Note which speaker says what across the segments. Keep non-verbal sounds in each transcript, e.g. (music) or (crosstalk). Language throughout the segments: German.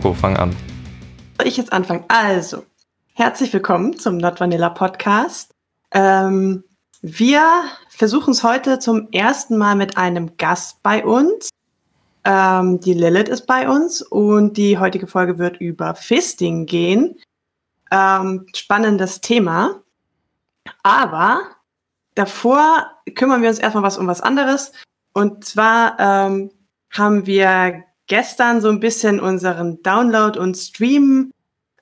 Speaker 1: Coco, fang an.
Speaker 2: Soll ich jetzt anfangen? Also, herzlich willkommen zum Not Vanilla Podcast. Ähm, wir versuchen es heute zum ersten Mal mit einem Gast bei uns. Ähm, die Lilith ist bei uns und die heutige Folge wird über Fisting gehen. Ähm, spannendes Thema. Aber davor kümmern wir uns erstmal was um was anderes. Und zwar ähm, haben wir gestern so ein bisschen unseren Download und Stream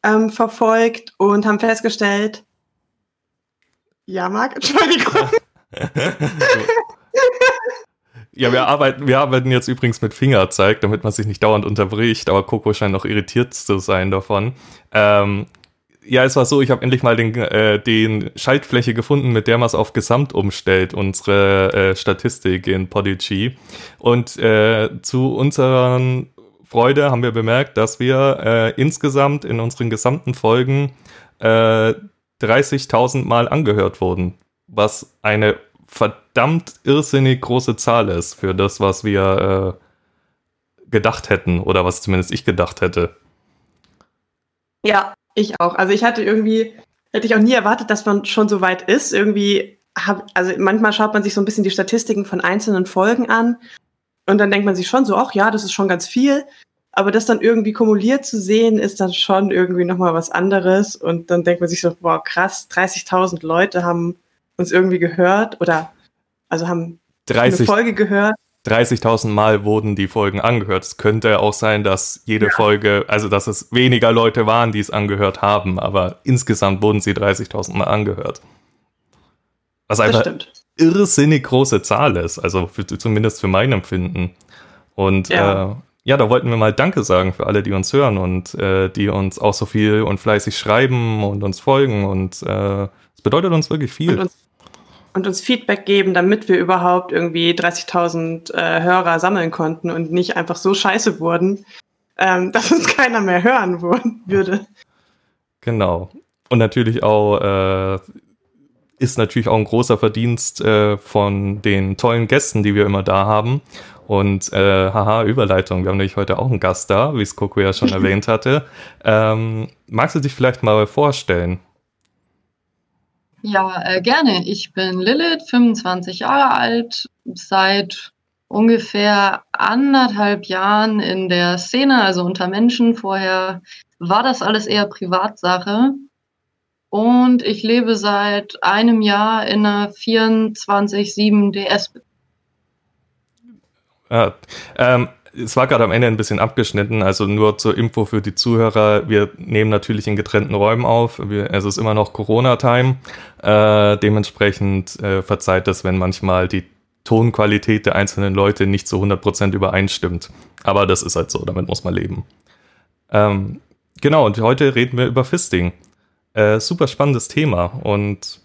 Speaker 2: ähm, verfolgt und haben festgestellt, ja, Marc, (laughs) Entschuldigung.
Speaker 1: ja, wir arbeiten, wir arbeiten jetzt übrigens mit Fingerzeig, damit man sich nicht dauernd unterbricht, aber Coco scheint noch irritiert zu sein davon. Ähm, ja, es war so, ich habe endlich mal den, äh, den Schaltfläche gefunden, mit der man es auf Gesamt umstellt, unsere äh, Statistik in Podigy. Und äh, zu unserer Freude haben wir bemerkt, dass wir äh, insgesamt in unseren gesamten Folgen äh, 30.000 Mal angehört wurden, was eine verdammt irrsinnig große Zahl ist für das, was wir äh, gedacht hätten oder was zumindest ich gedacht hätte.
Speaker 2: Ja, ich auch. Also ich hatte irgendwie, hätte ich auch nie erwartet, dass man schon so weit ist. Irgendwie, hab, also manchmal schaut man sich so ein bisschen die Statistiken von einzelnen Folgen an und dann denkt man sich schon so, ach ja, das ist schon ganz viel. Aber das dann irgendwie kumuliert zu sehen, ist dann schon irgendwie nochmal was anderes. Und dann denkt man sich so, boah, krass, 30.000 Leute haben uns irgendwie gehört oder also haben
Speaker 1: 30,
Speaker 2: eine Folge gehört.
Speaker 1: 30.000 Mal wurden die Folgen angehört. Es könnte auch sein, dass jede ja. Folge, also dass es weniger Leute waren, die es angehört haben, aber insgesamt wurden sie 30.000 Mal angehört. Was einfach irrsinnig große Zahl ist, also für, zumindest für mein Empfinden. Und ja. Äh, ja, da wollten wir mal Danke sagen für alle, die uns hören und äh, die uns auch so viel und fleißig schreiben und uns folgen. Und es äh, bedeutet uns wirklich viel.
Speaker 2: Und uns und uns Feedback geben, damit wir überhaupt irgendwie 30.000 äh, Hörer sammeln konnten und nicht einfach so scheiße wurden, ähm, (laughs) dass uns keiner mehr hören würde.
Speaker 1: Genau. Und natürlich auch äh, ist natürlich auch ein großer Verdienst äh, von den tollen Gästen, die wir immer da haben. Und äh, haha, Überleitung, wir haben nämlich heute auch einen Gast da, wie es Coco ja schon (laughs) erwähnt hatte. Ähm, magst du dich vielleicht mal vorstellen?
Speaker 3: Ja, äh, gerne. Ich bin Lilith, 25 Jahre alt, seit ungefähr anderthalb Jahren in der Szene, also unter Menschen. Vorher war das alles eher Privatsache. Und ich lebe seit einem Jahr in einer 24-7 DS.
Speaker 1: Ja, ähm, es war gerade am Ende ein bisschen abgeschnitten, also nur zur Info für die Zuhörer. Wir nehmen natürlich in getrennten Räumen auf. Wir, es ist immer noch Corona-Time. Äh, dementsprechend äh, verzeiht das, wenn manchmal die Tonqualität der einzelnen Leute nicht zu 100% übereinstimmt. Aber das ist halt so, damit muss man leben. Ähm, genau, und heute reden wir über Fisting. Äh, super spannendes Thema und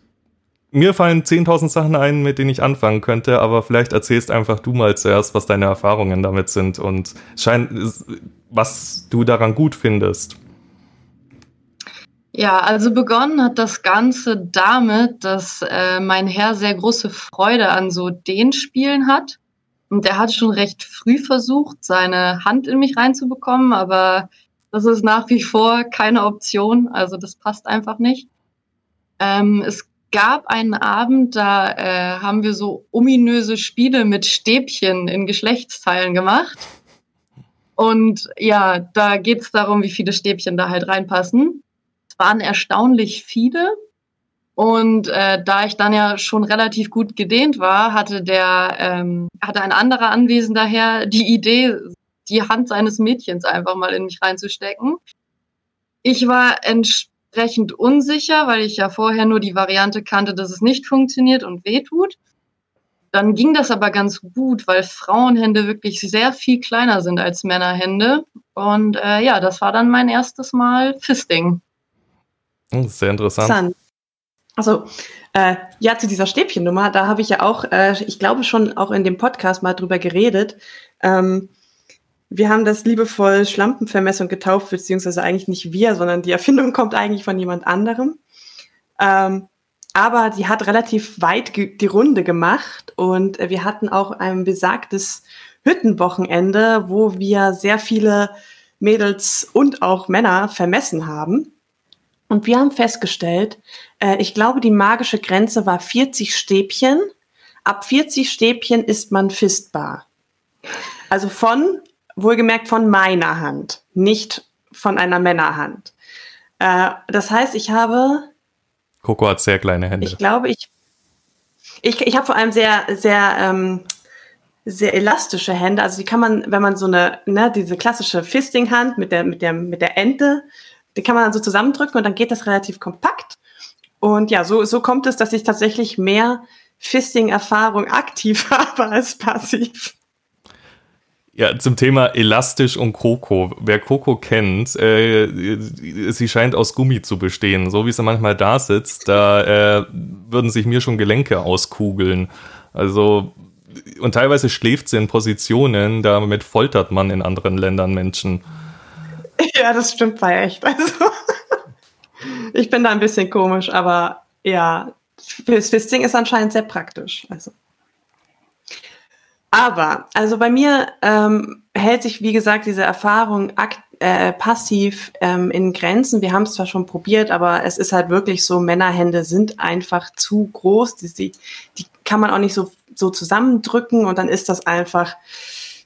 Speaker 1: mir fallen 10.000 Sachen ein, mit denen ich anfangen könnte, aber vielleicht erzählst einfach du mal zuerst, was deine Erfahrungen damit sind und scheint, was du daran gut findest.
Speaker 3: Ja, also begonnen hat das Ganze damit, dass äh, mein Herr sehr große Freude an so den Spielen hat. Und er hat schon recht früh versucht, seine Hand in mich reinzubekommen, aber das ist nach wie vor keine Option. Also das passt einfach nicht. Ähm, es gab einen Abend, da äh, haben wir so ominöse Spiele mit Stäbchen in Geschlechtsteilen gemacht. Und ja, da geht es darum, wie viele Stäbchen da halt reinpassen. Es waren erstaunlich viele. Und äh, da ich dann ja schon relativ gut gedehnt war, hatte der, ähm, hatte ein anderer Anwesender Herr die Idee, die Hand seines Mädchens einfach mal in mich reinzustecken. Ich war entspannt entsprechend unsicher, weil ich ja vorher nur die Variante kannte, dass es nicht funktioniert und wehtut. Dann ging das aber ganz gut, weil Frauenhände wirklich sehr viel kleiner sind als Männerhände. Und äh, ja, das war dann mein erstes Mal Fisting.
Speaker 1: Hm, sehr interessant.
Speaker 2: Also, äh, ja, zu dieser Stäbchennummer, da habe ich ja auch, äh, ich glaube schon auch in dem Podcast mal drüber geredet. Ähm, wir haben das liebevoll Schlampenvermessung getauft, beziehungsweise eigentlich nicht wir, sondern die Erfindung (laughs) kommt eigentlich von jemand anderem. Ähm, aber die hat relativ weit die Runde gemacht und äh, wir hatten auch ein besagtes Hüttenwochenende, wo wir sehr viele Mädels und auch Männer vermessen haben. Und wir haben festgestellt, äh, ich glaube, die magische Grenze war 40 Stäbchen. Ab 40 Stäbchen ist man fistbar. Also von, wohlgemerkt von meiner Hand, nicht von einer Männerhand. Äh, das heißt, ich habe.
Speaker 1: Coco hat sehr kleine Hände.
Speaker 2: Ich glaube, ich. Ich, ich habe vor allem sehr, sehr, ähm, sehr elastische Hände. Also die kann man, wenn man so eine, ne, diese klassische Fisting-Hand mit der, mit der, mit der Ente, die kann man dann so zusammendrücken und dann geht das relativ kompakt. Und ja, so, so kommt es, dass ich tatsächlich mehr Fisting-Erfahrung aktiv (laughs) habe als passiv.
Speaker 1: Ja, zum Thema elastisch und Coco. Wer Coco kennt, äh, sie scheint aus Gummi zu bestehen. So wie sie manchmal da sitzt, da äh, würden sich mir schon Gelenke auskugeln. Also, und teilweise schläft sie in Positionen, damit foltert man in anderen Ländern Menschen. (laughs)
Speaker 2: Ja, das stimmt bei echt. (laughs) Also, ich bin da ein bisschen komisch, aber ja, fürs Fisting ist anscheinend sehr praktisch. Also. Aber, also bei mir ähm, hält sich, wie gesagt, diese Erfahrung äh, passiv ähm, in Grenzen. Wir haben es zwar schon probiert, aber es ist halt wirklich so, Männerhände sind einfach zu groß. Die, die, die kann man auch nicht so, so zusammendrücken und dann ist das einfach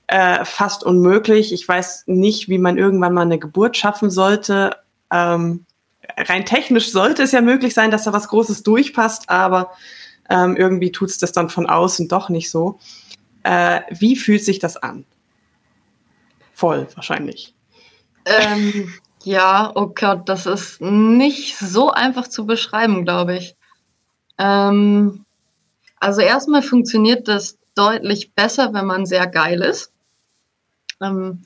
Speaker 2: äh, fast unmöglich. Ich weiß nicht, wie man irgendwann mal eine Geburt schaffen sollte. Ähm, rein technisch sollte es ja möglich sein, dass da was Großes durchpasst, aber ähm, irgendwie tut es das dann von außen doch nicht so. Äh, wie fühlt sich das an? Voll wahrscheinlich.
Speaker 3: Ähm, ja, oh Gott, das ist nicht so einfach zu beschreiben, glaube ich. Ähm, also erstmal funktioniert das deutlich besser, wenn man sehr geil ist. Ähm,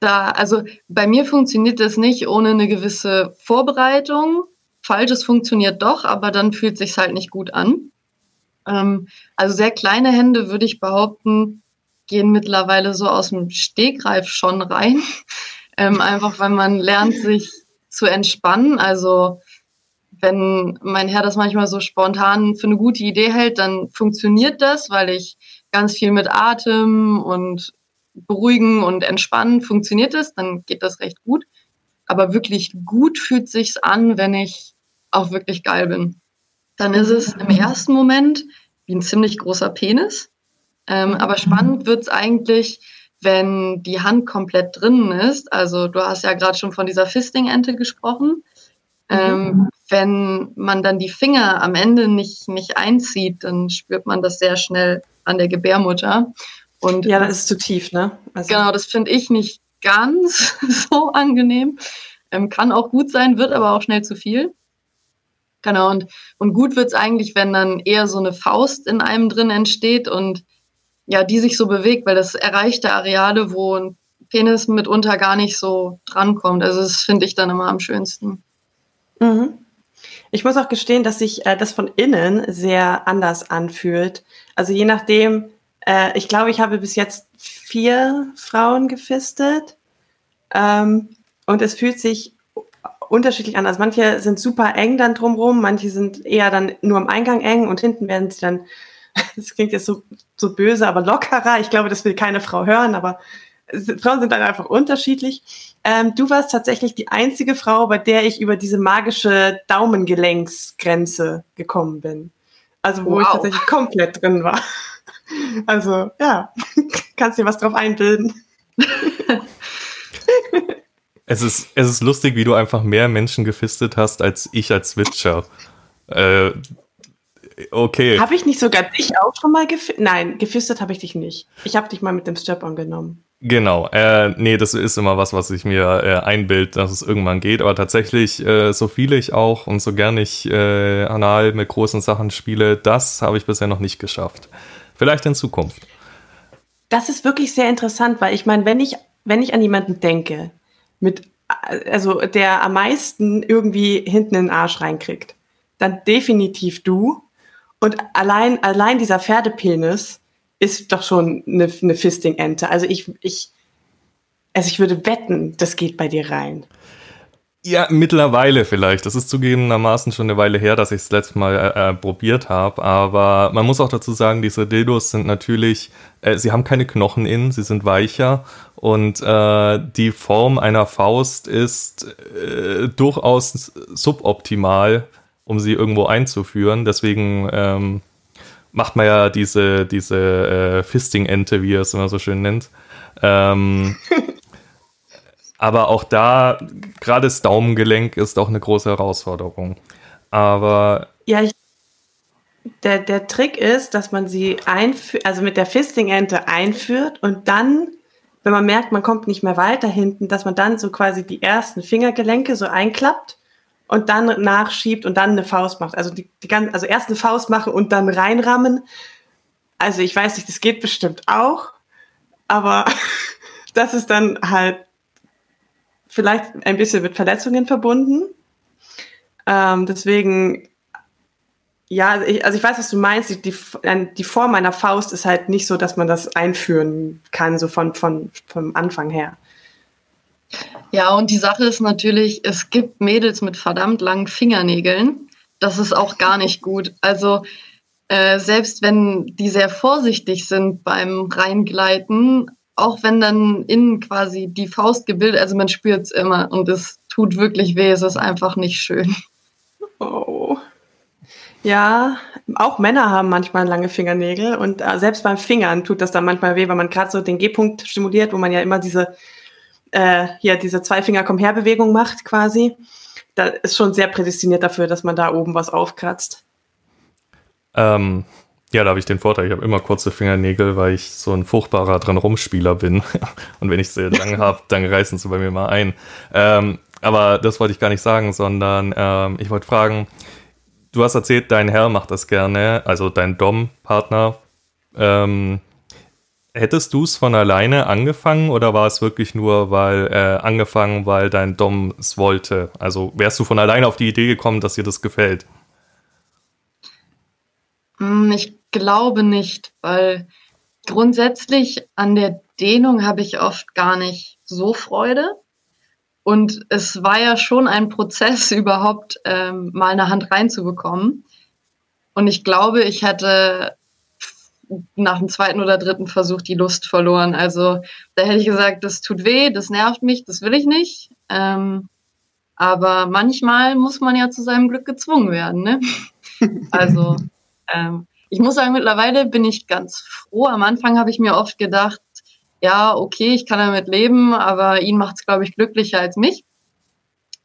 Speaker 3: da, also bei mir funktioniert das nicht ohne eine gewisse Vorbereitung. Falsches funktioniert doch, aber dann fühlt sich halt nicht gut an. Ähm, also sehr kleine Hände, würde ich behaupten, gehen mittlerweile so aus dem Stegreif schon rein. (laughs) Ähm, einfach weil man lernt, sich zu entspannen. Also wenn mein Herr das manchmal so spontan für eine gute Idee hält, dann funktioniert das, weil ich ganz viel mit Atem und beruhigen und entspannen funktioniert es, dann geht das recht gut. Aber wirklich gut fühlt sich's an, wenn ich auch wirklich geil bin dann ist es im ersten Moment wie ein ziemlich großer Penis. Ähm, aber spannend wird es eigentlich, wenn die Hand komplett drinnen ist. Also du hast ja gerade schon von dieser Fisting-Ente gesprochen. Ähm, mhm. Wenn man dann die Finger am Ende nicht, nicht einzieht, dann spürt man das sehr schnell an der Gebärmutter.
Speaker 2: Und ja, das ist zu tief, ne?
Speaker 3: Also genau, das finde ich nicht ganz (laughs) so angenehm. Ähm, kann auch gut sein, wird aber auch schnell zu viel. Genau, und, und gut wird's eigentlich, wenn dann eher so eine Faust in einem drin entsteht und ja, die sich so bewegt, weil das erreichte Areale, wo ein Penis mitunter gar nicht so drankommt. Also das finde ich dann immer am schönsten.
Speaker 2: Mhm. Ich muss auch gestehen, dass sich äh, das von innen sehr anders anfühlt. Also je nachdem, äh, ich glaube, ich habe bis jetzt vier Frauen gefistet. Ähm, und es fühlt sich unterschiedlich an. Also manche sind super eng dann drumrum, manche sind eher dann nur am Eingang eng und hinten werden sie dann, (laughs) das klingt jetzt so, so böse, aber lockerer. Ich glaube, das will keine Frau hören, aber Frauen sind dann einfach unterschiedlich. Ähm, du warst tatsächlich die einzige Frau, bei der ich über diese magische Daumengelenksgrenze gekommen bin. Also wo wow. ich tatsächlich komplett drin war. Also ja, (laughs) kannst dir was drauf einbilden. (laughs)
Speaker 1: Es ist, es ist lustig, wie du einfach mehr Menschen gefistet hast als ich als Switcher. Äh, okay.
Speaker 2: Habe ich nicht sogar dich auch schon mal gefistet? Nein, gefistet habe ich dich nicht. Ich habe dich mal mit dem Strap-on genommen.
Speaker 1: Genau, äh, nee, das ist immer was, was ich mir äh, einbild, dass es irgendwann geht. Aber tatsächlich, äh, so viele ich auch und so gern ich äh, anal mit großen Sachen spiele, das habe ich bisher noch nicht geschafft. Vielleicht in Zukunft.
Speaker 2: Das ist wirklich sehr interessant, weil ich meine, wenn ich, wenn ich an jemanden denke, mit, also der am meisten irgendwie hinten in den Arsch reinkriegt, dann definitiv du. Und allein, allein dieser Pferdepenis ist doch schon eine, eine Fisting-Ente. Also ich, ich, also ich würde wetten, das geht bei dir rein.
Speaker 1: Ja, mittlerweile vielleicht. Das ist zugegebenermaßen schon eine Weile her, dass ich es letztes Mal äh, äh, probiert habe. Aber man muss auch dazu sagen, diese Dildos sind natürlich, äh, sie haben keine Knochen innen, sie sind weicher. Und äh, die Form einer Faust ist äh, durchaus suboptimal, um sie irgendwo einzuführen. Deswegen ähm, macht man ja diese, diese äh, Fisting-Ente, wie er es immer so schön nennt. Ähm, (laughs) aber auch da, gerade das Daumengelenk ist auch eine große Herausforderung. Aber.
Speaker 2: Ja, ich, der, der Trick ist, dass man sie einführt, also mit der Fisting-Ente einführt und dann, wenn man merkt, man kommt nicht mehr weiter hinten, dass man dann so quasi die ersten Fingergelenke so einklappt und dann nachschiebt und dann eine Faust macht. Also die, die ganze, also erst eine Faust machen und dann reinrammen. Also ich weiß nicht, das geht bestimmt auch, aber (laughs) das ist dann halt vielleicht ein bisschen mit Verletzungen verbunden. Ähm, deswegen, ja, also ich, also ich weiß, was du meinst. Die, die, die Form meiner Faust ist halt nicht so, dass man das einführen kann, so von, von, vom Anfang her.
Speaker 3: Ja, und die Sache ist natürlich, es gibt Mädels mit verdammt langen Fingernägeln. Das ist auch gar nicht gut. Also äh, selbst wenn die sehr vorsichtig sind beim Reingleiten, auch wenn dann innen quasi die Faust gebildet, also man spürt es immer und es tut wirklich weh, es ist einfach nicht schön.
Speaker 2: Oh. Ja, auch Männer haben manchmal lange Fingernägel und äh, selbst beim Fingern tut das dann manchmal weh, weil man gerade so den G-Punkt stimuliert, wo man ja immer diese, äh, hier diese zwei Finger komm her Bewegung macht quasi. Da ist schon sehr prädestiniert dafür, dass man da oben was aufkratzt.
Speaker 1: Ähm, ja, da habe ich den Vorteil, ich habe immer kurze Fingernägel, weil ich so ein furchtbarer dran rumspieler bin. (laughs) Und wenn ich sie (laughs) lang habe, dann reißen sie bei mir mal ein. Ähm, aber das wollte ich gar nicht sagen, sondern ähm, ich wollte fragen, du hast erzählt, dein Herr macht das gerne, also dein Dom-Partner. Ähm, hättest du es von alleine angefangen oder war es wirklich nur weil äh, angefangen, weil dein Dom es wollte? Also wärst du von alleine auf die Idee gekommen, dass dir das gefällt?
Speaker 3: Hm, ich glaube nicht, weil grundsätzlich an der Dehnung habe ich oft gar nicht so Freude. Und es war ja schon ein Prozess, (laughs) überhaupt ähm, mal eine Hand reinzubekommen. Und ich glaube, ich hätte nach dem zweiten oder dritten Versuch die Lust verloren. Also da hätte ich gesagt, das tut weh, das nervt mich, das will ich nicht. Ähm, aber manchmal muss man ja zu seinem Glück gezwungen werden. Ne? (laughs) Also ähm, ich muss sagen, mittlerweile bin ich ganz froh. Am Anfang habe ich mir oft gedacht, ja, okay, ich kann damit leben, aber ihn macht es, glaube ich, glücklicher als mich.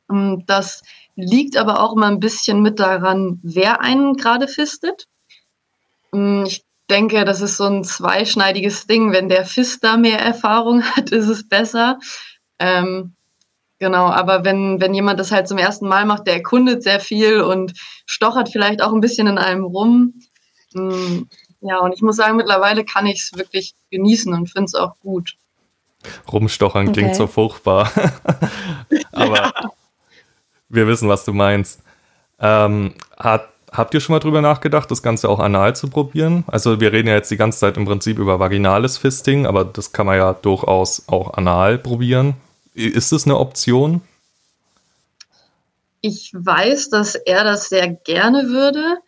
Speaker 3: Ähm, das liegt aber auch immer ein bisschen mit daran, wer einen gerade fistet. Ähm, ich denke, das ist so ein zweischneidiges Ding. Wenn der Fister mehr Erfahrung (laughs) hat, ist es besser. Ähm, genau, aber wenn, wenn jemand das halt zum ersten Mal macht, der erkundet sehr viel und stochert vielleicht auch ein bisschen in einem rum, ja, und ich muss sagen, mittlerweile kann ich es wirklich genießen und finde es auch gut.
Speaker 1: Rumstochern okay. klingt so furchtbar. (laughs) Aber ja. wir wissen, was du meinst. Ähm, hat, habt ihr schon mal drüber nachgedacht, das Ganze auch anal zu probieren? Also wir reden ja jetzt die ganze Zeit im Prinzip über vaginales Fisting, aber das kann man ja durchaus auch anal probieren. Ist das eine Option?
Speaker 3: Ich weiß, dass er das sehr gerne würde.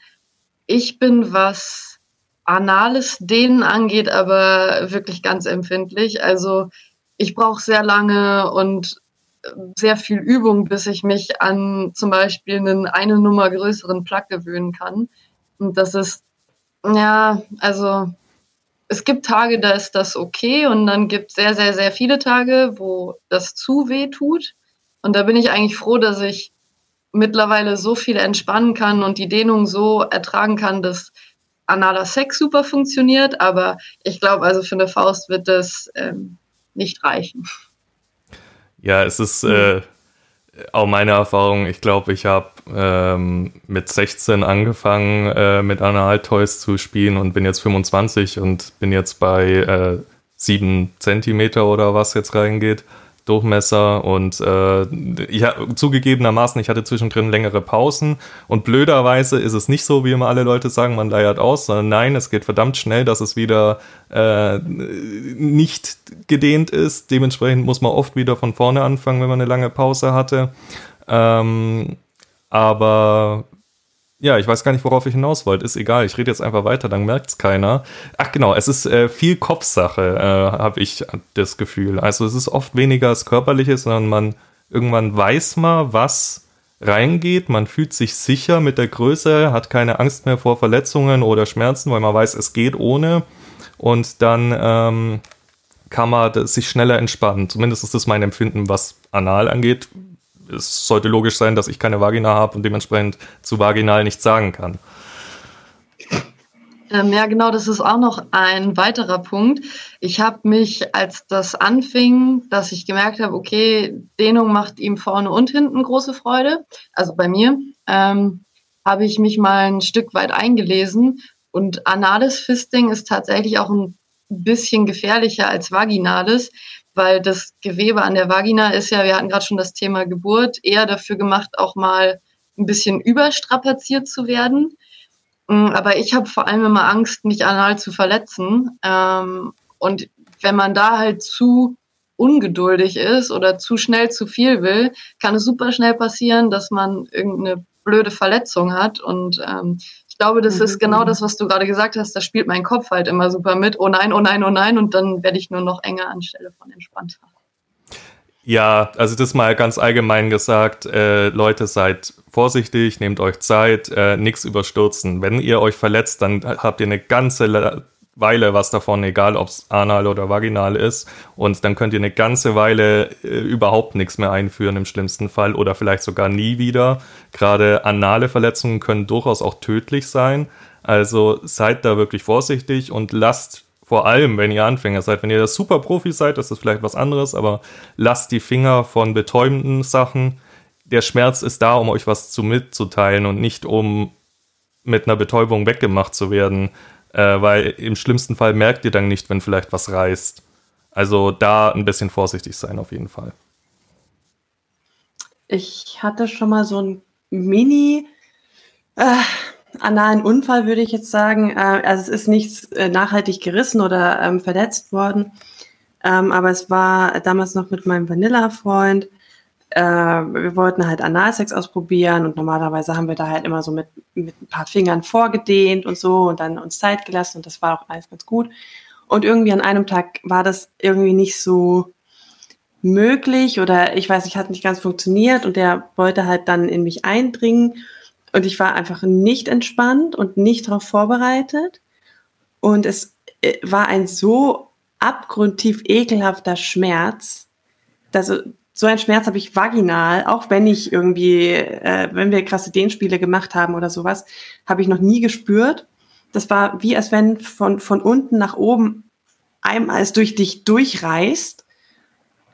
Speaker 3: Ich bin, was anales Dehnen angeht, aber wirklich ganz empfindlich. Also ich brauche sehr lange und sehr viel Übung, bis ich mich an zum Beispiel einen eine Nummer größeren Plug gewöhnen kann. Und das ist, ja, also es gibt Tage, da ist das okay und dann gibt es sehr, sehr, sehr viele Tage, wo das zu weh tut. Und da bin ich eigentlich froh, dass ich mittlerweile so viel entspannen kann und die Dehnung so ertragen kann, dass analer Sex super funktioniert. Aber ich glaube, also für eine Faust wird das ähm, nicht reichen.
Speaker 1: Ja, es ist äh, auch meine Erfahrung. Ich glaube, ich habe ähm, mit 16 angefangen, äh, mit Anal-Toys zu spielen und bin jetzt 25 und bin jetzt bei äh, 7 Zentimeter oder was jetzt reingeht. Durchmesser und äh, ich, zugegebenermaßen, ich hatte zwischendrin längere Pausen und blöderweise ist es nicht so, wie immer alle Leute sagen, man leiert aus, sondern nein, es geht verdammt schnell, dass es wieder äh, nicht gedehnt ist. Dementsprechend muss man oft wieder von vorne anfangen, wenn man eine lange Pause hatte. Ähm, aber ja, ich weiß gar nicht, worauf ich hinaus wollte. Ist egal, ich rede jetzt einfach weiter, dann merkt es keiner. Ach genau, es ist äh, viel Kopfsache, äh, habe ich das Gefühl. Also es ist oft weniger das Körperliche, sondern man irgendwann weiß mal, was reingeht. Man fühlt sich sicher mit der Größe, hat keine Angst mehr vor Verletzungen oder Schmerzen, weil man weiß, es geht ohne. Und dann ähm, kann man sich schneller entspannen. Zumindest ist das mein Empfinden, was Anal angeht es sollte logisch sein, dass ich keine Vagina habe und dementsprechend zu vaginal nichts sagen kann.
Speaker 3: Ähm, ja, genau, das ist auch noch ein weiterer Punkt. Ich habe mich, als das anfing, dass ich gemerkt habe, okay, Dehnung macht ihm vorne und hinten große Freude, also bei mir, ähm, habe ich mich mal ein Stück weit eingelesen. Und anales Fisting ist tatsächlich auch ein bisschen gefährlicher als vaginales, weil das Gewebe an der Vagina ist ja, wir hatten gerade schon das Thema Geburt, eher dafür gemacht, auch mal ein bisschen überstrapaziert zu werden. Mm, aber ich habe vor allem immer Angst, mich anal zu verletzen. Ähm, und wenn man da halt zu ungeduldig ist oder zu schnell zu viel will, kann es super schnell passieren, dass man irgendeine blöde Verletzung hat. Und ähm, glaube, das mhm. ist genau das, was du gerade gesagt hast. Da spielt mein Kopf halt immer super mit. Oh nein, oh nein, oh nein. Und dann werde ich nur noch enger anstelle von entspannter.
Speaker 1: Ja, also das mal ganz allgemein gesagt, äh, Leute, seid vorsichtig, nehmt euch Zeit, äh, nichts überstürzen. Wenn ihr euch verletzt, dann habt ihr eine ganze Weile was davon, egal ob es anal oder vaginal ist. Und dann könnt ihr eine ganze Weile äh, überhaupt nichts mehr einführen im schlimmsten Fall oder vielleicht sogar nie wieder. Gerade anale Verletzungen können durchaus auch tödlich sein. Also seid da wirklich vorsichtig und lasst vor allem, wenn ihr Anfänger seid, wenn ihr das super Profi seid, das ist vielleicht was anderes, aber lasst die Finger von betäubenden Sachen. Der Schmerz ist da, um euch was zu mitzuteilen und nicht um mit einer Betäubung weggemacht zu werden äh, weil im schlimmsten Fall merkt ihr dann nicht, wenn vielleicht was reißt. Also da ein bisschen vorsichtig sein auf jeden Fall.
Speaker 2: Ich hatte schon mal so ein Mini äh, analen Unfall, würde ich jetzt sagen. Äh, also es ist nichts äh, nachhaltig gerissen oder ähm, verletzt worden. Ähm, aber es war damals noch mit meinem Vanilla-Freund äh, wir wollten halt Analsex ausprobieren und normalerweise haben wir da halt immer so mit, mit ein paar Fingern vorgedehnt und so und dann uns Zeit gelassen und das war auch alles ganz gut. Und irgendwie an einem Tag war das irgendwie nicht so möglich oder ich weiß nicht, hat nicht ganz funktioniert und der wollte halt dann in mich eindringen und ich war einfach nicht entspannt und nicht darauf vorbereitet und es äh, war ein so abgrundtief ekelhafter Schmerz, dass so einen Schmerz habe ich vaginal, auch wenn ich irgendwie, äh, wenn wir krasse Dehnspiele gemacht haben oder sowas, habe ich noch nie gespürt. Das war wie als wenn von, von unten nach oben einmal es durch dich durchreißt.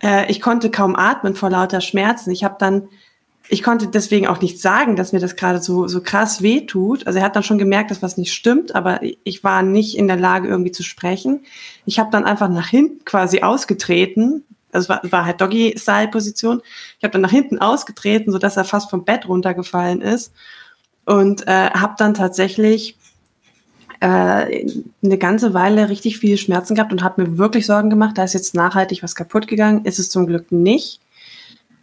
Speaker 2: Äh, ich konnte kaum atmen vor lauter Schmerzen. Ich habe dann, ich konnte deswegen auch nicht sagen, dass mir das gerade so, so krass weh tut. Also er hat dann schon gemerkt, dass was nicht stimmt, aber ich war nicht in der Lage, irgendwie zu sprechen. Ich habe dann einfach nach hinten quasi ausgetreten, also war, war halt Doggy-Style-Position. Ich habe dann nach hinten ausgetreten, so dass er fast vom Bett runtergefallen ist und äh, habe dann tatsächlich äh, eine ganze Weile richtig viele Schmerzen gehabt und habe mir wirklich Sorgen gemacht, da ist jetzt nachhaltig was kaputt gegangen. Ist es zum Glück nicht,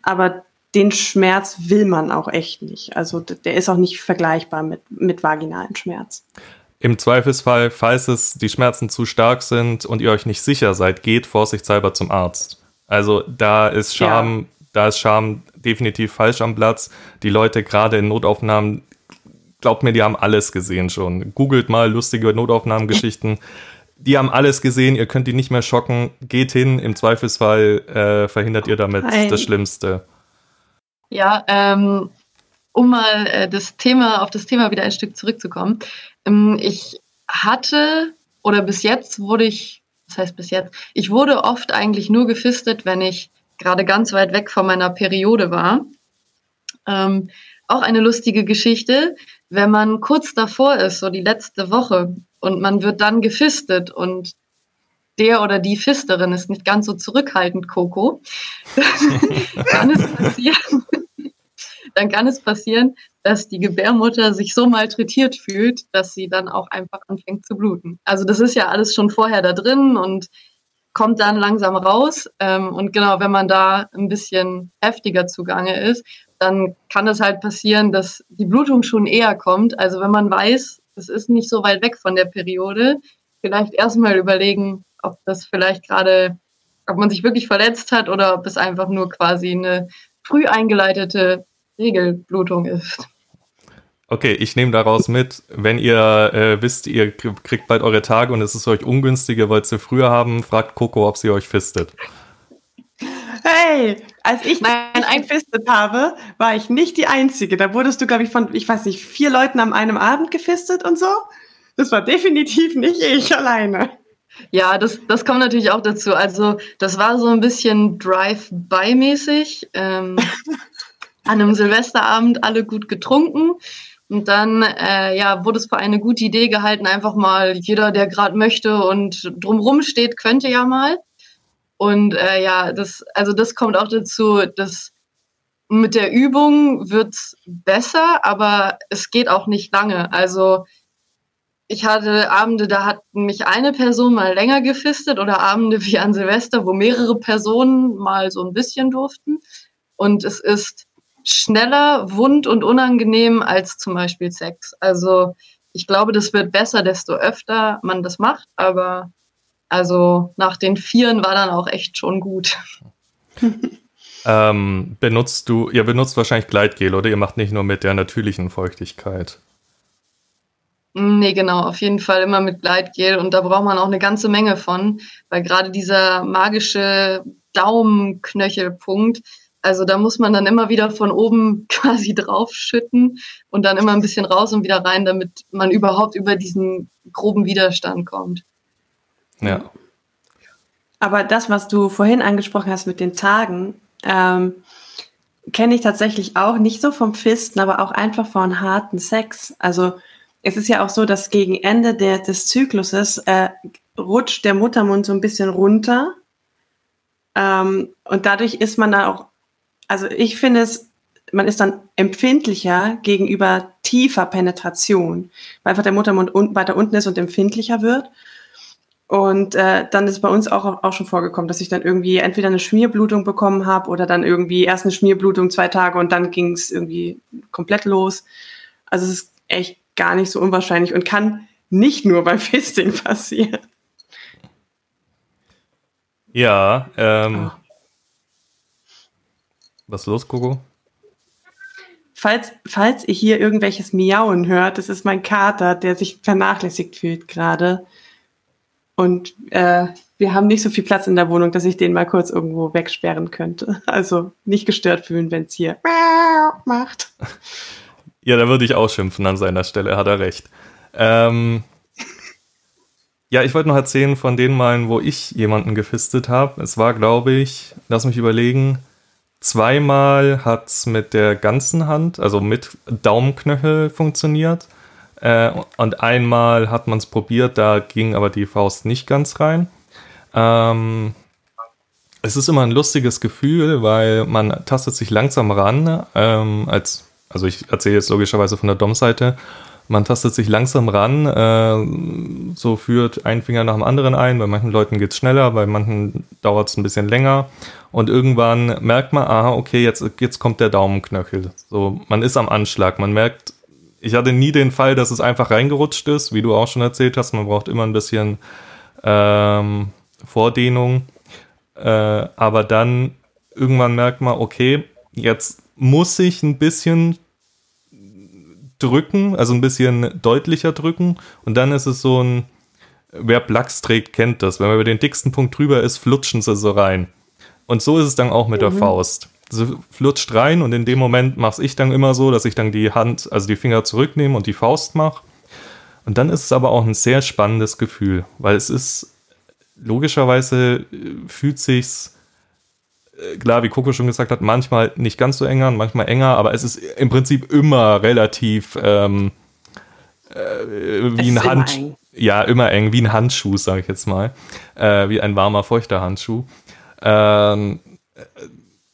Speaker 2: aber den Schmerz will man auch echt nicht. Also der ist auch nicht vergleichbar mit, mit vaginalen Schmerz.
Speaker 1: Im Zweifelsfall, falls es die Schmerzen zu stark sind und ihr euch nicht sicher seid, geht vorsichtshalber zum Arzt. Also da ist Scham, ja. da ist Scham definitiv falsch am Platz. Die Leute gerade in Notaufnahmen, glaubt mir, die haben alles gesehen schon. Googelt mal lustige Notaufnahmengeschichten. Die haben alles gesehen, ihr könnt die nicht mehr schocken. Geht hin, im Zweifelsfall äh, verhindert ihr damit Nein. das Schlimmste.
Speaker 3: Ja, ähm, um mal äh, das Thema, auf das Thema wieder ein Stück zurückzukommen. Ähm, ich hatte oder bis jetzt wurde ich das heißt bis jetzt, ich wurde oft eigentlich nur gefistet, wenn ich gerade ganz weit weg von meiner Periode war. Ähm, auch eine lustige Geschichte, wenn man kurz davor ist, so die letzte Woche, und man wird dann gefistet und der oder die Fisterin ist nicht ganz so zurückhaltend, Coco, (laughs) dann es passieren, dann kann es passieren, dass die Gebärmutter sich so malträtiert fühlt, dass sie dann auch einfach anfängt zu bluten. Also das ist ja alles schon vorher da drin und kommt dann langsam raus. Ähm, und genau, wenn man da ein bisschen heftiger zugange ist, dann kann es halt passieren, dass die Blutung schon eher kommt. Also wenn man weiß, es ist nicht so weit weg von der Periode, vielleicht erstmal überlegen, ob das vielleicht gerade, ob man sich wirklich verletzt hat oder ob es einfach nur quasi eine früh eingeleitete Regelblutung ist.
Speaker 1: Okay, ich nehme daraus mit, wenn ihr äh, wisst, ihr kriegt bald eure Tage und es ist euch ungünstig, ihr wollt sie früher haben, fragt Coco, ob sie euch fistet.
Speaker 2: Hey, als ich meinen einfistet habe, war ich nicht die Einzige. Da wurdest du, glaube ich, von, ich weiß nicht, vier Leuten am einem Abend gefistet und so. Das war definitiv nicht ich alleine.
Speaker 3: Ja, das, das kommt natürlich auch dazu. Also, das war so ein bisschen Drive-by-mäßig. Ähm, (laughs) an einem Silvesterabend alle gut getrunken. Und dann äh, ja, wurde es für eine gute Idee gehalten, einfach mal jeder, der gerade möchte und drumrum steht, könnte ja mal. Und äh, ja, das, also das kommt auch dazu, dass mit der Übung wird's besser, aber es geht auch nicht lange. Also ich hatte Abende, da hat mich eine Person mal länger gefistet oder Abende wie an Silvester, wo mehrere Personen mal so ein bisschen durften. Und es ist schneller, wund und unangenehm als zum Beispiel Sex. Also ich glaube, das wird besser, desto öfter man das macht, aber also nach den Vieren war dann auch echt schon gut. (laughs)
Speaker 1: ähm, benutzt du, ihr benutzt wahrscheinlich Gleitgel, oder? Ihr macht nicht nur mit der natürlichen Feuchtigkeit.
Speaker 3: Nee, genau, auf jeden Fall immer mit Gleitgel und da braucht man auch eine ganze Menge von, weil gerade dieser magische Daumenknöchelpunkt, also da muss man dann immer wieder von oben (laughs) quasi draufschütten und dann immer ein bisschen raus und wieder rein, damit man überhaupt über diesen groben Widerstand kommt.
Speaker 1: Ja.
Speaker 2: Aber das, was du vorhin angesprochen hast mit den Tagen, ähm, kenne ich tatsächlich auch nicht so vom Fisten, aber auch einfach von harten Sex. Also es ist ja auch so, dass gegen Ende der, des Zykluses äh, rutscht der Muttermund so ein bisschen runter. Ähm, und dadurch ist man dann auch, also ich finde es, man ist dann empfindlicher gegenüber tiefer Penetration, weil einfach der Muttermund un weiter unten ist und empfindlicher wird. Und äh, dann ist bei uns auch, auch schon vorgekommen, dass ich dann irgendwie entweder eine Schmierblutung bekommen habe oder dann irgendwie erst eine Schmierblutung zwei Tage und dann ging es irgendwie komplett los. Also es ist echt gar nicht so unwahrscheinlich und kann nicht nur beim Fisting (laughs) passieren.
Speaker 1: Ja, ähm. Oh. Was ist los, Coco?
Speaker 2: Falls, falls ihr hier irgendwelches Miauen hört, das ist mein Kater, der sich vernachlässigt fühlt gerade. Und äh, wir haben nicht so viel Platz in der Wohnung, dass ich den mal kurz irgendwo wegsperren könnte. (laughs) Also nicht gestört fühlen, wenn es hier macht. (laughs)
Speaker 1: Ja, da würde ich auch schimpfen an seiner Stelle, hat er recht. Ähm, ja, ich wollte noch erzählen von den Malen, wo ich jemanden gefistet habe. Es war, glaube ich, lass mich überlegen, zweimal hat es mit der ganzen Hand, also mit Daumenknöchel funktioniert. Äh, und einmal hat man es probiert, da ging aber die Faust nicht ganz rein. Ähm, es ist immer ein lustiges Gefühl, weil man tastet sich langsam ran, ähm, als also ich erzähle jetzt logischerweise von der Dom-Seite, man tastet sich langsam ran, äh, so führt ein Finger nach dem anderen ein. Bei manchen Leuten geht es schneller, bei manchen dauert es ein bisschen länger. Und irgendwann merkt man, aha, okay, jetzt, jetzt kommt der Daumenknöchel. So, man ist am Anschlag. Man merkt, ich hatte nie den Fall, dass es einfach reingerutscht ist, wie du auch schon erzählt hast. Man braucht immer ein bisschen ähm, Vordehnung. Äh, aber dann irgendwann merkt man, okay, jetzt muss ich ein bisschen drücken, also ein bisschen deutlicher drücken. Und dann ist es so ein, wer Plugs trägt, kennt das. Wenn man über den dicksten Punkt drüber ist, flutschen sie so rein. Und so ist es dann auch mit mhm. der Faust. Sie flutscht rein und in dem Moment mache ich dann immer so, dass ich dann die Hand, also die Finger zurücknehme und die Faust mache. Und dann ist es aber auch ein sehr spannendes Gefühl, weil es ist logischerweise äh, fühlt sich's äh, klar, wie Coco schon gesagt hat, manchmal nicht ganz so enger, manchmal enger, aber es ist im Prinzip immer relativ ähm, äh, wie ein Handschuh. Ja, immer eng, wie ein Handschuh, sage ich jetzt mal. Äh, wie ein warmer, feuchter Handschuh. Ähm,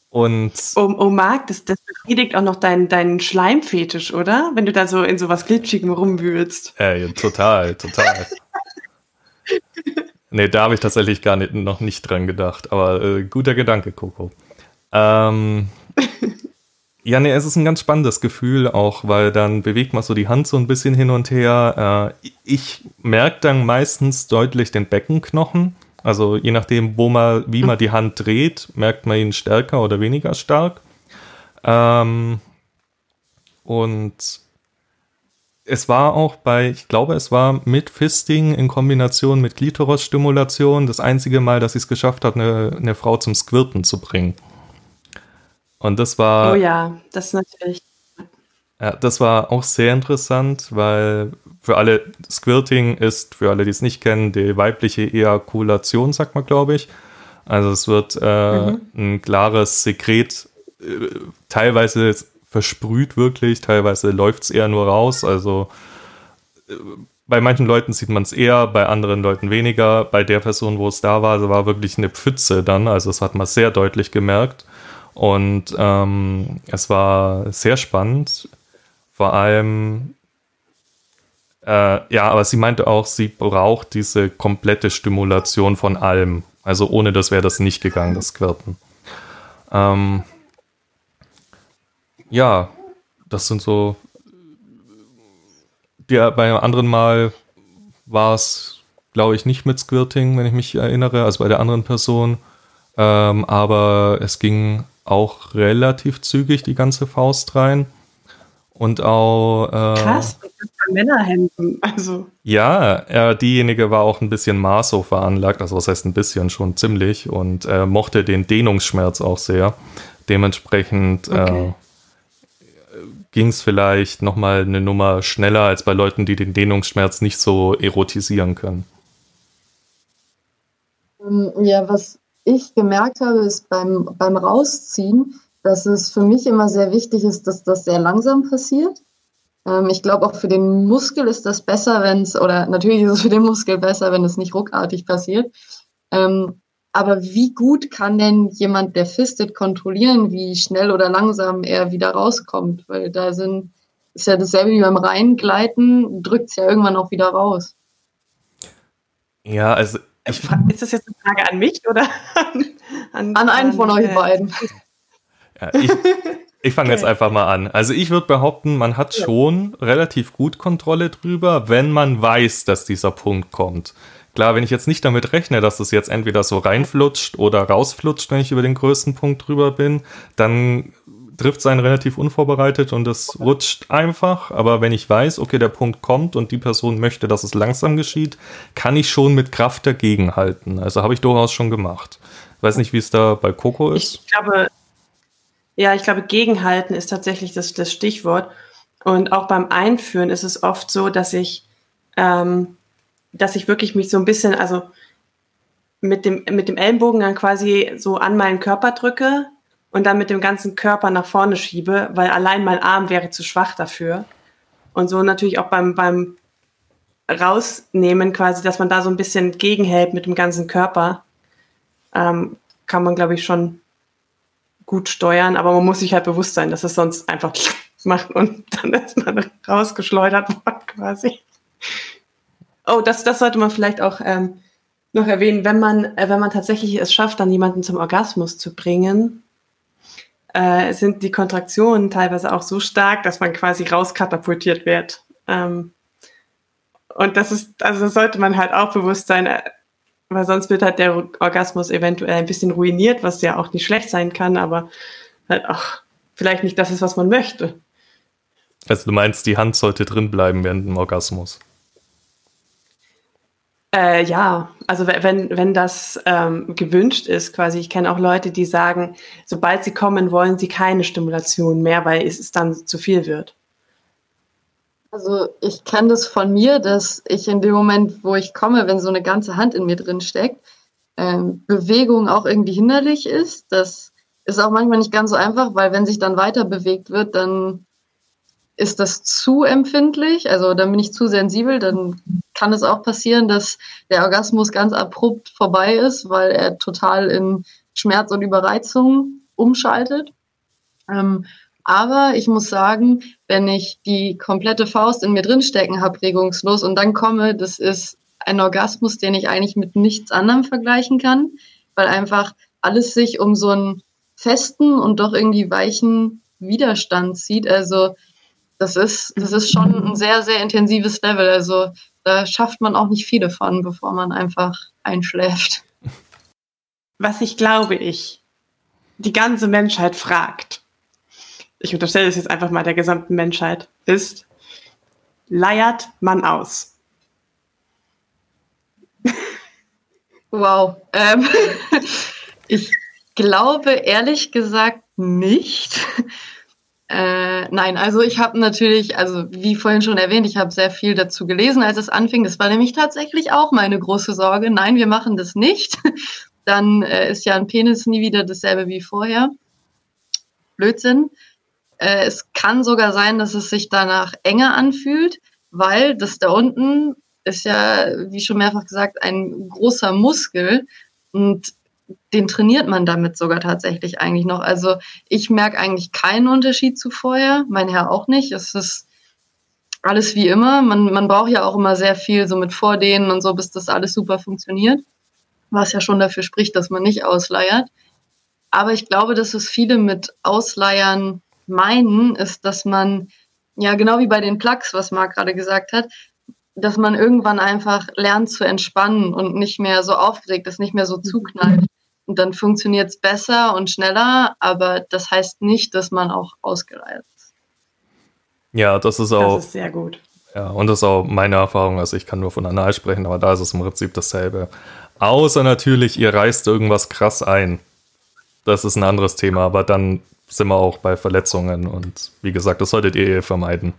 Speaker 1: und
Speaker 2: oh, oh Marc, das, das befriedigt auch noch deinen, deinen Schleimfetisch, oder? Wenn du da so in sowas Glitschigem rumwühlst.
Speaker 1: Äh, ja, total, total. (laughs) Nee, da habe ich tatsächlich gar nicht, noch nicht dran gedacht. Aber äh, guter Gedanke, Coco. Ähm, ja, nee, es ist ein ganz spannendes Gefühl auch, weil dann bewegt man so die Hand so ein bisschen hin und her. Äh, ich merke dann meistens deutlich den Beckenknochen. Also je nachdem, wo man, wie man die Hand dreht, merkt man ihn stärker oder weniger stark. Ähm, und es war auch bei, ich glaube, es war mit Fisting in Kombination mit Klitoris-Stimulation das einzige Mal, dass ich es geschafft habe, eine, eine Frau zum Squirten zu bringen. Und das war.
Speaker 2: Oh ja, das ist natürlich.
Speaker 1: Ja, das war auch sehr interessant, weil für alle, Squirting ist, für alle, die es nicht kennen, die weibliche Ejakulation, sagt man, glaube ich. Also es wird äh, mhm. ein klares Sekret, äh, teilweise versprüht wirklich, teilweise läuft es eher nur raus. Also äh, bei manchen Leuten sieht man es eher, bei anderen Leuten weniger. Bei der Person, wo es da war, war wirklich eine Pfütze dann. Also das hat man sehr deutlich gemerkt. Und ähm, es war sehr spannend. Vor allem, äh, ja, aber sie meinte auch, sie braucht diese komplette Stimulation von allem. Also ohne das wäre das nicht gegangen, das Quirten. Ähm, ja, das sind so. Der, bei einem anderen Mal war es, glaube ich, nicht mit Squirting, wenn ich mich erinnere, also bei der anderen Person. Ähm, aber es ging auch relativ zügig die ganze Faust rein. Und auch.
Speaker 2: Äh, Krass, Männerhänden. Also.
Speaker 1: Ja, äh, diejenige war auch ein bisschen Maso veranlagt, also was heißt ein bisschen, schon ziemlich und äh, mochte den Dehnungsschmerz auch sehr. Dementsprechend äh, okay ging es vielleicht nochmal eine Nummer schneller als bei Leuten, die den Dehnungsschmerz nicht so erotisieren können.
Speaker 3: Ähm, ja, was ich gemerkt habe, ist beim, beim Rausziehen, dass es für mich immer sehr wichtig ist, dass das sehr langsam passiert. Ähm, ich glaube, auch für den Muskel ist das besser, wenn es, oder natürlich ist es für den Muskel besser, wenn es nicht ruckartig passiert. Ähm, aber wie gut kann denn jemand, der fistet, kontrollieren, wie schnell oder langsam er wieder rauskommt? Weil da sind, ist ja dasselbe wie beim Reingleiten, drückt es ja irgendwann auch wieder raus.
Speaker 1: Ja, also.
Speaker 2: Ich, ist das jetzt eine Frage an mich oder
Speaker 3: an, an, an einen von euch beiden?
Speaker 1: Ja, ich, (laughs) ich fange okay. jetzt einfach mal an. Also ich würde behaupten, man hat schon relativ gut Kontrolle drüber, wenn man weiß, dass dieser Punkt kommt. Klar, wenn ich jetzt nicht damit rechne, dass es jetzt entweder so reinflutscht oder rausflutscht, wenn ich über den größten Punkt drüber bin, dann trifft es einen relativ unvorbereitet und es rutscht einfach. Aber wenn ich weiß, okay, der Punkt kommt und die Person möchte, dass es langsam geschieht, kann ich schon mit Kraft dagegenhalten. Also habe ich durchaus schon gemacht. Weiß nicht, wie es da bei Coco ist.
Speaker 2: Ich glaube, ja, ich glaube, gegenhalten ist tatsächlich das, das Stichwort. Und auch beim Einführen ist es oft so, dass ich ähm, dass ich wirklich mich so ein bisschen, also mit dem, mit dem Ellenbogen dann quasi so an meinen Körper drücke und dann mit dem ganzen Körper nach vorne schiebe, weil allein mein Arm wäre zu schwach dafür. Und so natürlich auch beim, beim Rausnehmen quasi, dass man da so ein bisschen gegenhält mit dem ganzen Körper, ähm, kann man, glaube ich, schon gut steuern, aber man muss sich halt bewusst sein, dass es sonst einfach (laughs) macht und dann ist man rausgeschleudert worden quasi. Oh, das, das sollte man vielleicht auch ähm, noch erwähnen, wenn man, äh, wenn man tatsächlich es schafft, dann jemanden zum Orgasmus zu bringen, äh, sind die Kontraktionen teilweise auch so stark, dass man quasi rauskatapultiert wird. Ähm, und das ist, also sollte man halt auch bewusst sein, äh, weil sonst wird halt der Orgasmus eventuell ein bisschen ruiniert, was ja auch nicht schlecht sein kann, aber halt auch vielleicht nicht das ist, was man möchte.
Speaker 1: Also du meinst, die Hand sollte drin bleiben während dem Orgasmus?
Speaker 2: Äh, ja, also wenn, wenn das ähm, gewünscht ist, quasi, ich kenne auch Leute, die sagen, sobald sie kommen, wollen sie keine Stimulation mehr, weil es dann zu viel wird.
Speaker 3: Also ich kenne das von mir, dass ich in dem Moment, wo ich komme, wenn so eine ganze Hand in mir drin steckt, ähm, Bewegung auch irgendwie hinderlich ist. Das ist auch manchmal nicht ganz so einfach, weil wenn sich dann weiter bewegt wird, dann ist das zu empfindlich, also dann bin ich zu sensibel, dann kann es auch passieren, dass der Orgasmus ganz abrupt vorbei ist, weil er total in Schmerz und Überreizung umschaltet. Ähm, aber ich muss sagen, wenn ich die komplette Faust in mir drinstecken habe, regungslos, und dann komme, das ist ein Orgasmus, den ich eigentlich mit nichts anderem vergleichen kann, weil einfach alles sich um so einen festen und doch irgendwie weichen Widerstand zieht. Also das ist, das ist schon ein sehr, sehr intensives Level. Also da schafft man auch nicht viele von, bevor man einfach einschläft.
Speaker 2: Was ich glaube ich, die ganze Menschheit fragt, ich unterstelle es jetzt einfach mal der gesamten Menschheit, ist, leiert man aus?
Speaker 3: Wow. Ähm, (laughs) ich glaube ehrlich gesagt nicht. Äh, nein, also ich habe natürlich, also wie vorhin schon erwähnt, ich habe sehr viel dazu gelesen, als es anfing. Das war nämlich tatsächlich auch meine große Sorge. Nein, wir machen das nicht. (laughs) Dann äh, ist ja ein Penis nie wieder dasselbe wie vorher. Blödsinn. Äh, es kann sogar sein, dass es sich danach enger anfühlt, weil das da unten ist ja, wie schon mehrfach gesagt, ein großer Muskel und den trainiert man damit sogar tatsächlich eigentlich noch. Also ich merke eigentlich keinen Unterschied zu vorher, mein Herr auch nicht. Es ist alles wie immer. Man, man braucht ja auch immer sehr viel so mit Vordehnen und so, bis das alles super funktioniert. Was ja schon dafür spricht, dass man nicht ausleiert. Aber ich glaube, dass es viele mit Ausleiern meinen, ist, dass man, ja, genau wie bei den Plugs, was Marc gerade gesagt hat, dass man irgendwann einfach lernt zu entspannen und nicht mehr so aufgeregt ist, nicht mehr so zuknallt. Und dann funktioniert es besser und schneller, aber das heißt nicht, dass man auch ausgereizt ist.
Speaker 1: Ja, das ist auch.
Speaker 2: Das ist sehr gut.
Speaker 1: Ja, und das ist auch meine Erfahrung. Also ich kann nur von Anal sprechen, aber da ist es im Prinzip dasselbe. Außer natürlich, ihr reißt irgendwas krass ein. Das ist ein anderes Thema, aber dann sind wir auch bei Verletzungen und wie gesagt, das solltet ihr vermeiden.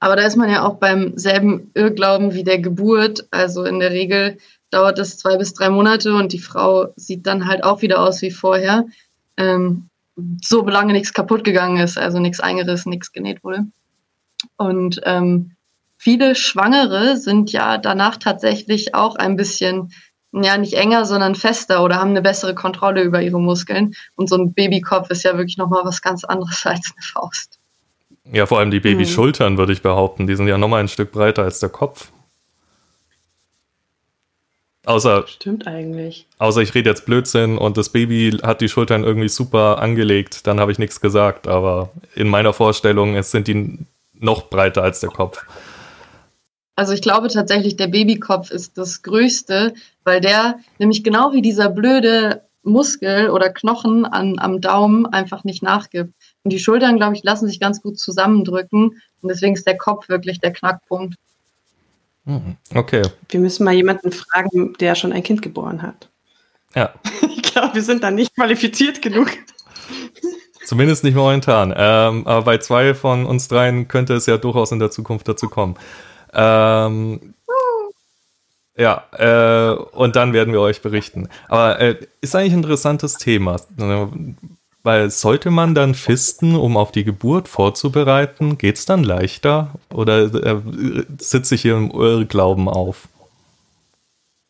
Speaker 3: Aber da ist man ja auch beim selben Irrglauben wie der Geburt. Also in der Regel dauert das zwei bis drei Monate und die Frau sieht dann halt auch wieder aus wie vorher. Ähm, so lange nichts kaputt gegangen ist, also nichts eingerissen, nichts genäht wurde. Und ähm, viele Schwangere sind ja danach tatsächlich auch ein bisschen, ja, nicht enger, sondern fester oder haben eine bessere Kontrolle über ihre Muskeln. Und so ein Babykopf ist ja wirklich nochmal was ganz anderes (laughs) als eine Faust.
Speaker 1: Ja, vor allem die Babyschultern, würde ich behaupten. Die sind ja nochmal ein Stück breiter als der Kopf. Außer,
Speaker 2: Stimmt eigentlich.
Speaker 1: außer ich rede jetzt Blödsinn und das Baby hat die Schultern irgendwie super angelegt, dann habe ich nichts gesagt. Aber in meiner Vorstellung es sind die noch breiter als der Kopf.
Speaker 3: Also ich glaube tatsächlich, der Babykopf ist das Größte, weil der nämlich genau wie dieser blöde Muskel oder Knochen an, am Daumen einfach nicht nachgibt. Und die Schultern, glaube ich, lassen sich ganz gut zusammendrücken. Und deswegen ist der Kopf wirklich der Knackpunkt.
Speaker 1: Mhm. Okay.
Speaker 2: Wir müssen mal jemanden fragen, der schon ein Kind geboren hat.
Speaker 1: Ja. (laughs)
Speaker 2: Ich glaube, wir sind da nicht qualifiziert genug.
Speaker 1: Zumindest nicht momentan. Ähm, aber bei zwei von uns dreien könnte es ja durchaus in der Zukunft dazu kommen. Ähm, ja, äh, und dann werden wir euch berichten. Aber äh, ist eigentlich ein interessantes Thema. Weil sollte man dann fisten, um auf die Geburt vorzubereiten, geht es dann leichter? Oder äh, sitze ich hier im Irrglauben auf?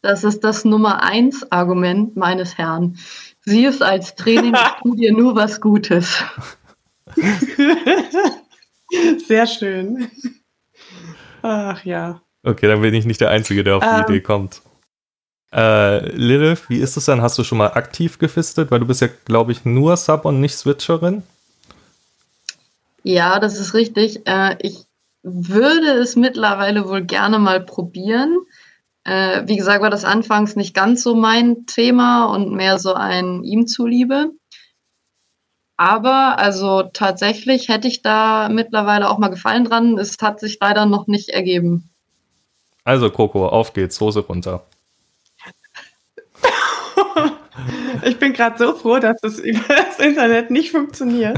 Speaker 3: Das ist das Nummer eins Argument meines Herrn. Sieh es als Training, (laughs) tu dir nur was Gutes.
Speaker 2: Sehr schön. Ach ja.
Speaker 1: Okay, dann bin ich nicht der Einzige, der auf die
Speaker 2: Ähm.
Speaker 1: Idee kommt. Äh, Lilith, wie ist es dann? Hast du schon mal aktiv gefistet? Weil du bist ja, glaube ich, nur Sub und nicht Switcherin.
Speaker 3: Ja, das ist richtig. Äh, ich würde es mittlerweile wohl gerne mal probieren. Äh, wie gesagt, war das anfangs nicht ganz so mein Thema und mehr so ein ihm zuliebe. Aber also tatsächlich hätte ich da mittlerweile auch mal Gefallen dran. Es hat sich leider noch nicht ergeben.
Speaker 1: Also, Coco, auf geht's, Hose runter. (laughs)
Speaker 2: Ich bin gerade so froh, dass es über das Internet nicht funktioniert.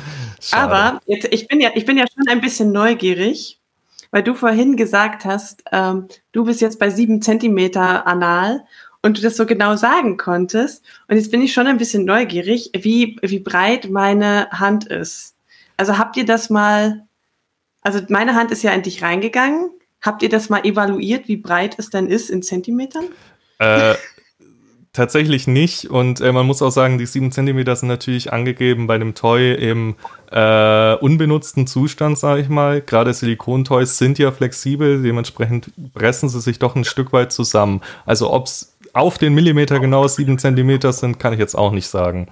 Speaker 2: (laughs)
Speaker 1: Schade.
Speaker 2: Aber jetzt, ich, bin ja, ich bin ja schon ein bisschen neugierig, weil du vorhin gesagt hast, ähm, du bist jetzt bei sieben Zentimeter anal und du das so genau sagen konntest. Und jetzt bin ich schon ein bisschen neugierig, wie, wie breit meine Hand ist. Also habt ihr das mal, also meine Hand ist ja in dich reingegangen. Habt ihr das mal evaluiert, wie breit es denn ist in Zentimetern?
Speaker 1: Äh, tatsächlich nicht. Und äh, man muss auch sagen, die 7 cm sind natürlich angegeben bei dem Toy im äh, unbenutzten Zustand, sage ich mal. Gerade Silikontoys sind ja flexibel, dementsprechend pressen sie sich doch ein Stück weit zusammen. Also ob es auf den Millimeter genau 7 cm sind, kann ich jetzt auch nicht sagen.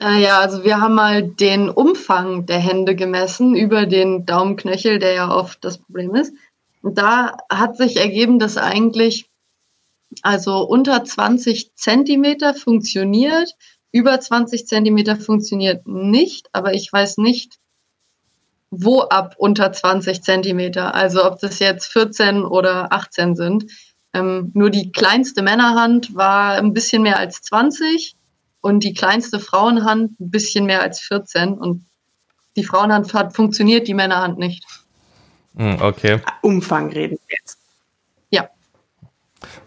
Speaker 3: Ja, also wir haben mal den Umfang der Hände gemessen über den Daumenknöchel, der ja oft das Problem ist. Und da hat sich ergeben, dass eigentlich also unter 20 Zentimeter funktioniert, über 20 Zentimeter funktioniert nicht, aber ich weiß nicht, wo ab unter 20 Zentimeter. Also ob das jetzt 14 oder 18 sind. Ähm, nur die kleinste Männerhand war ein bisschen mehr als 20 und die kleinste Frauenhand ein bisschen mehr als 14 und die Frauenhand hat funktioniert, die Männerhand nicht.
Speaker 1: Hm, okay.
Speaker 2: Umfang reden wir jetzt.
Speaker 3: Ja.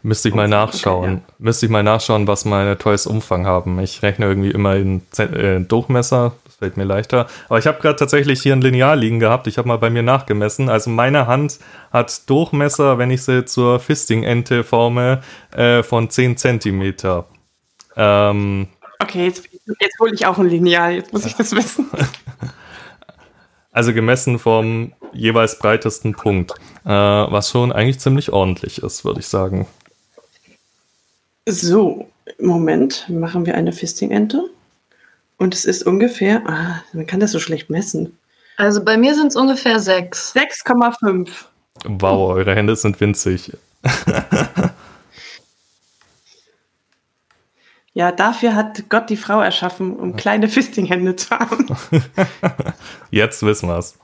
Speaker 1: Müsste ich mal nachschauen. Okay, ja. Müsste ich mal nachschauen, was meine Toys Umfang haben. Ich rechne irgendwie immer in äh, Durchmesser. Fällt mir leichter. Aber ich habe gerade tatsächlich hier ein Lineal liegen gehabt. Ich habe mal bei mir nachgemessen. Also meine Hand hat Durchmesser, wenn ich sie zur Fisting-Ente forme, äh, von 10 Zentimeter. Ähm,
Speaker 2: Okay, jetzt, jetzt hole ich auch ein Lineal, jetzt muss ich das wissen. (laughs)
Speaker 1: Also gemessen vom jeweils breitesten Punkt, äh, was schon eigentlich ziemlich ordentlich ist, würde ich sagen.
Speaker 2: So, Moment, machen wir eine Fisting-Ente. Und es ist ungefähr, ah, man kann das so schlecht messen.
Speaker 3: Also bei mir sind es ungefähr 6.
Speaker 2: 6,5.
Speaker 1: Wow, eure Hände sind winzig. (laughs)
Speaker 2: Ja, dafür hat Gott die Frau erschaffen, um kleine Fistinghände zu haben. (laughs)
Speaker 1: Jetzt wissen wir es.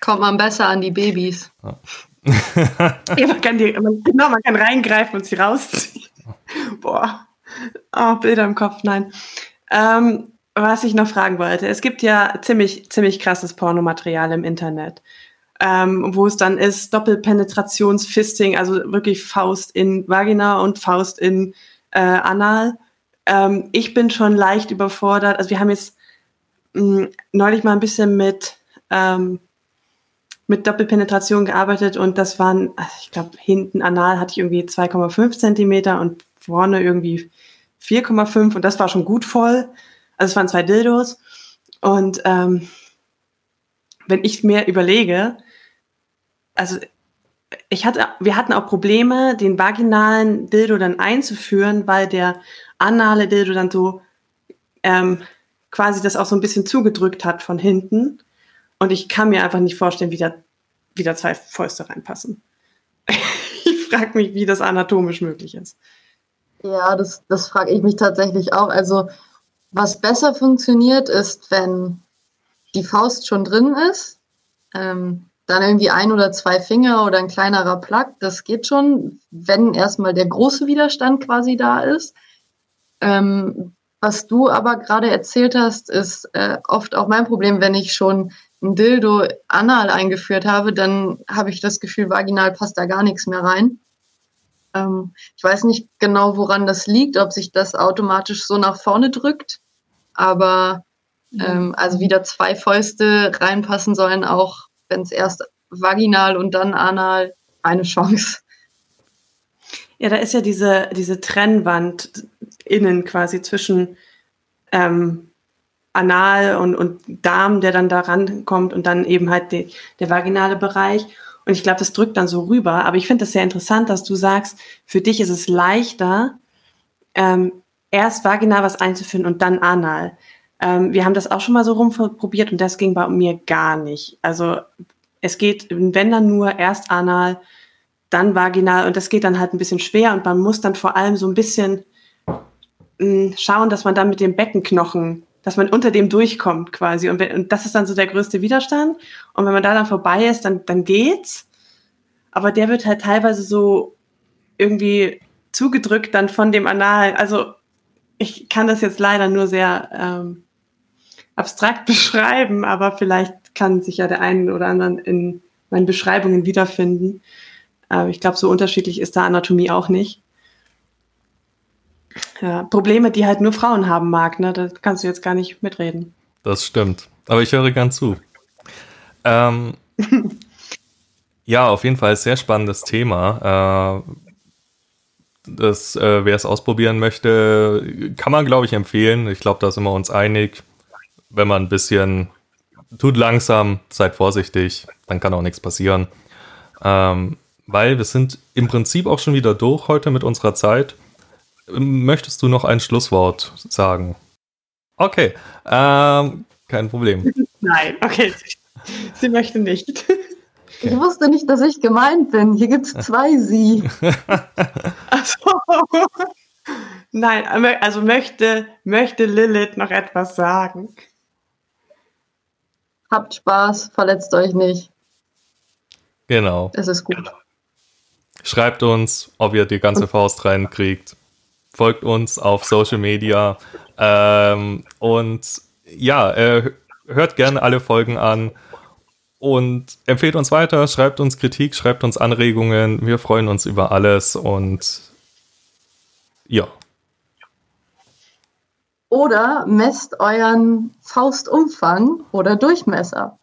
Speaker 3: Kommt man besser an die Babys. (laughs)
Speaker 2: ja, man kann die, man, genau, man kann reingreifen und sie rausziehen. Boah. Oh, Bilder im Kopf, nein. Ähm, was ich noch fragen wollte, es gibt ja ziemlich, ziemlich krasses Pornomaterial im Internet. Ähm, wo es dann ist, Doppelpenetrationsfisting, also wirklich Faust in Vagina und Faust in äh, anal. Ähm, ich bin schon leicht überfordert. Also wir haben jetzt mh, hm, neulich mal ein bisschen mit, ähm, mit Doppelpenetration gearbeitet und das waren, also ich glaube, hinten anal hatte ich irgendwie 2,5 Zentimeter und vorne irgendwie 4,5 und das war schon gut voll. Also es waren zwei Dildos. Und ähm, wenn ich mir überlege, also ich hatte, wir hatten auch Probleme, den vaginalen Dildo dann einzuführen, weil der anale Dildo dann so ähm, quasi das auch so ein bisschen zugedrückt hat von hinten. Und ich kann mir einfach nicht vorstellen, wie da, wie da zwei Fäuste reinpassen. (laughs) ich frage mich, wie das anatomisch möglich ist.
Speaker 3: Ja, das, das frage ich mich tatsächlich auch. Also, was besser funktioniert, ist, wenn die Faust schon drin ist. Ähm, dann irgendwie ein oder zwei Finger oder ein kleinerer Plug, das geht schon, wenn erstmal der große Widerstand quasi da ist. Ähm, was du aber gerade erzählt hast, ist äh, oft auch mein Problem, wenn ich schon ein Dildo anal eingeführt habe, dann habe ich das Gefühl, vaginal passt da gar nichts mehr rein. Ähm, ich weiß nicht genau, woran das liegt, ob sich das automatisch so nach vorne drückt, aber ähm, also wieder zwei Fäuste reinpassen sollen auch wenn es erst vaginal und dann anal, eine Chance.
Speaker 2: Ja, da ist ja diese, diese Trennwand innen quasi zwischen ähm, Anal und, und Darm, der dann da rankommt und dann eben halt die, der vaginale Bereich. Und ich glaube, das drückt dann so rüber. Aber ich finde das sehr interessant, dass du sagst, für dich ist es leichter, ähm, erst vaginal was einzuführen und dann anal. Ähm, wir haben das auch schon mal so rumprobiert und das ging bei mir gar nicht. Also es geht, wenn dann nur erst anal, dann vaginal und das geht dann halt ein bisschen schwer und man muss dann vor allem so ein bisschen mh, hm, schauen, dass man dann mit dem Beckenknochen, dass man unter dem durchkommt quasi und, wenn, und das ist dann so der größte Widerstand und wenn man da dann vorbei ist, dann, dann geht's. Aber der wird halt teilweise so irgendwie zugedrückt dann von dem Anal. Also ich kann das jetzt leider nur sehr ähm, abstrakt (laughs) beschreiben, aber vielleicht kann sich ja der einen oder anderen in meinen Beschreibungen wiederfinden. Äh, ich glaube, so unterschiedlich ist da Anatomie auch nicht. Ja, Probleme, die halt nur Frauen haben mag, ne? Da kannst du jetzt gar nicht mitreden.
Speaker 1: Das stimmt. Aber ich höre gern zu. Ähm, (laughs) ja, auf jeden Fall sehr spannendes Thema. Äh, Das, äh, wer es ausprobieren möchte, kann man, glaube ich, empfehlen. Ich glaube, da sind wir uns einig. Wenn man ein bisschen tut langsam, seid vorsichtig, dann kann auch nichts passieren. Ähm, weil wir sind im Prinzip auch schon wieder durch heute mit unserer Zeit. Möchtest du noch ein Schlusswort sagen? Okay, ähm, kein Problem.
Speaker 2: Nein, okay. Sie möchte nicht.
Speaker 3: Ich wusste nicht, dass ich gemeint bin. Hier gibt es zwei Sie. (laughs)
Speaker 2: Achso. Nein, also möchte, möchte Lilith noch etwas sagen.
Speaker 3: Habt Spaß, verletzt euch nicht.
Speaker 1: Genau.
Speaker 3: Es ist gut.
Speaker 1: Schreibt uns, ob ihr die ganze Faust reinkriegt. Folgt uns auf Social Media. Ähm, und ja, äh, hört gerne alle Folgen an und empfehlt uns weiter, schreibt uns Kritik, schreibt uns Anregungen. Wir freuen uns über alles und ja.
Speaker 3: Oder messt euren Faustumfang oder Durchmesser.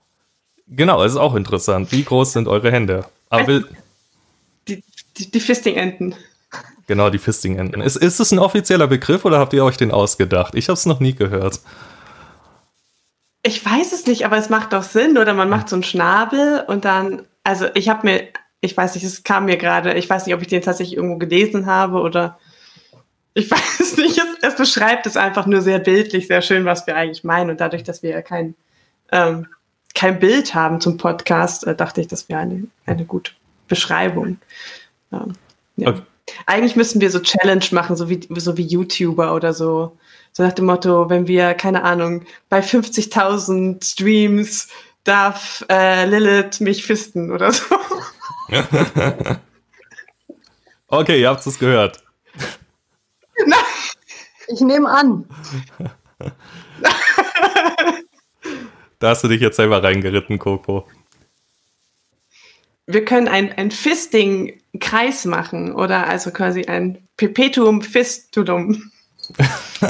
Speaker 1: Genau, es ist auch interessant. Wie groß sind eure Hände?
Speaker 2: Aber die, die, die Fisting-Enten.
Speaker 1: Genau, die Fisting-Enten. Ist, ist es ein offizieller Begriff oder habt ihr euch den ausgedacht? Ich habe es noch nie gehört.
Speaker 2: Ich weiß es nicht, aber es macht doch Sinn, oder man macht so einen Schnabel und dann, also ich habe mir, ich weiß nicht, es kam mir gerade, ich weiß nicht, ob ich den tatsächlich irgendwo gelesen habe oder (laughs) ich weiß nicht, es, es, beschreibt es einfach nur sehr bildlich, sehr schön, was wir eigentlich meinen. Und dadurch, dass wir ja kein, ähm, kein Bild haben zum Podcast, äh, dachte ich, das wäre eine, eine gute Beschreibung. Ähm, ja. okay. Eigentlich müssten wir so Challenge machen, so wie, so wie YouTuber oder so. So nach dem Motto, wenn wir, keine Ahnung, bei 50.000 Streams darf äh, Lilith mich fisten oder so. (laughs)
Speaker 1: okay, ihr habt es gehört.
Speaker 3: Nein. (laughs) Ich nehme an. (laughs)
Speaker 1: da hast du dich jetzt selber reingeritten, Coco.
Speaker 2: Wir können ein, Fisting-Kreis machen oder also quasi ein Perpetuum Fistulum. (laughs)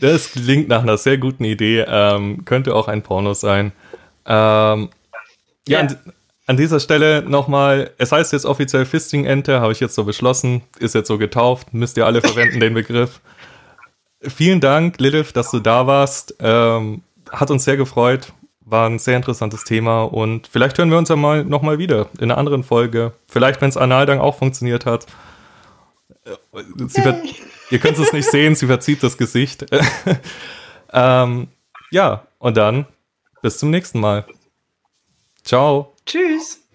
Speaker 1: das klingt nach einer sehr guten Idee. Ähm, könnte auch ein Porno sein. Ähm, ja, ja. An, an, dieser Stelle nochmal, es heißt jetzt offiziell Fisting-Ente, habe ich jetzt so beschlossen, ist jetzt so getauft, müsst ihr alle verwenden den Begriff. Vielen Dank, Lilith, dass du da warst. Ähm, hat uns sehr gefreut. War ein sehr interessantes Thema und vielleicht hören wir uns ja mal nochmal wieder in einer anderen Folge. Vielleicht, wenn es anal dann auch funktioniert hat. Ver- (laughs) ihr könnt es nicht sehen, sie verzieht das Gesicht. (laughs) ähm, ja, und dann bis zum nächsten Mal. Ciao.
Speaker 2: Tschüss.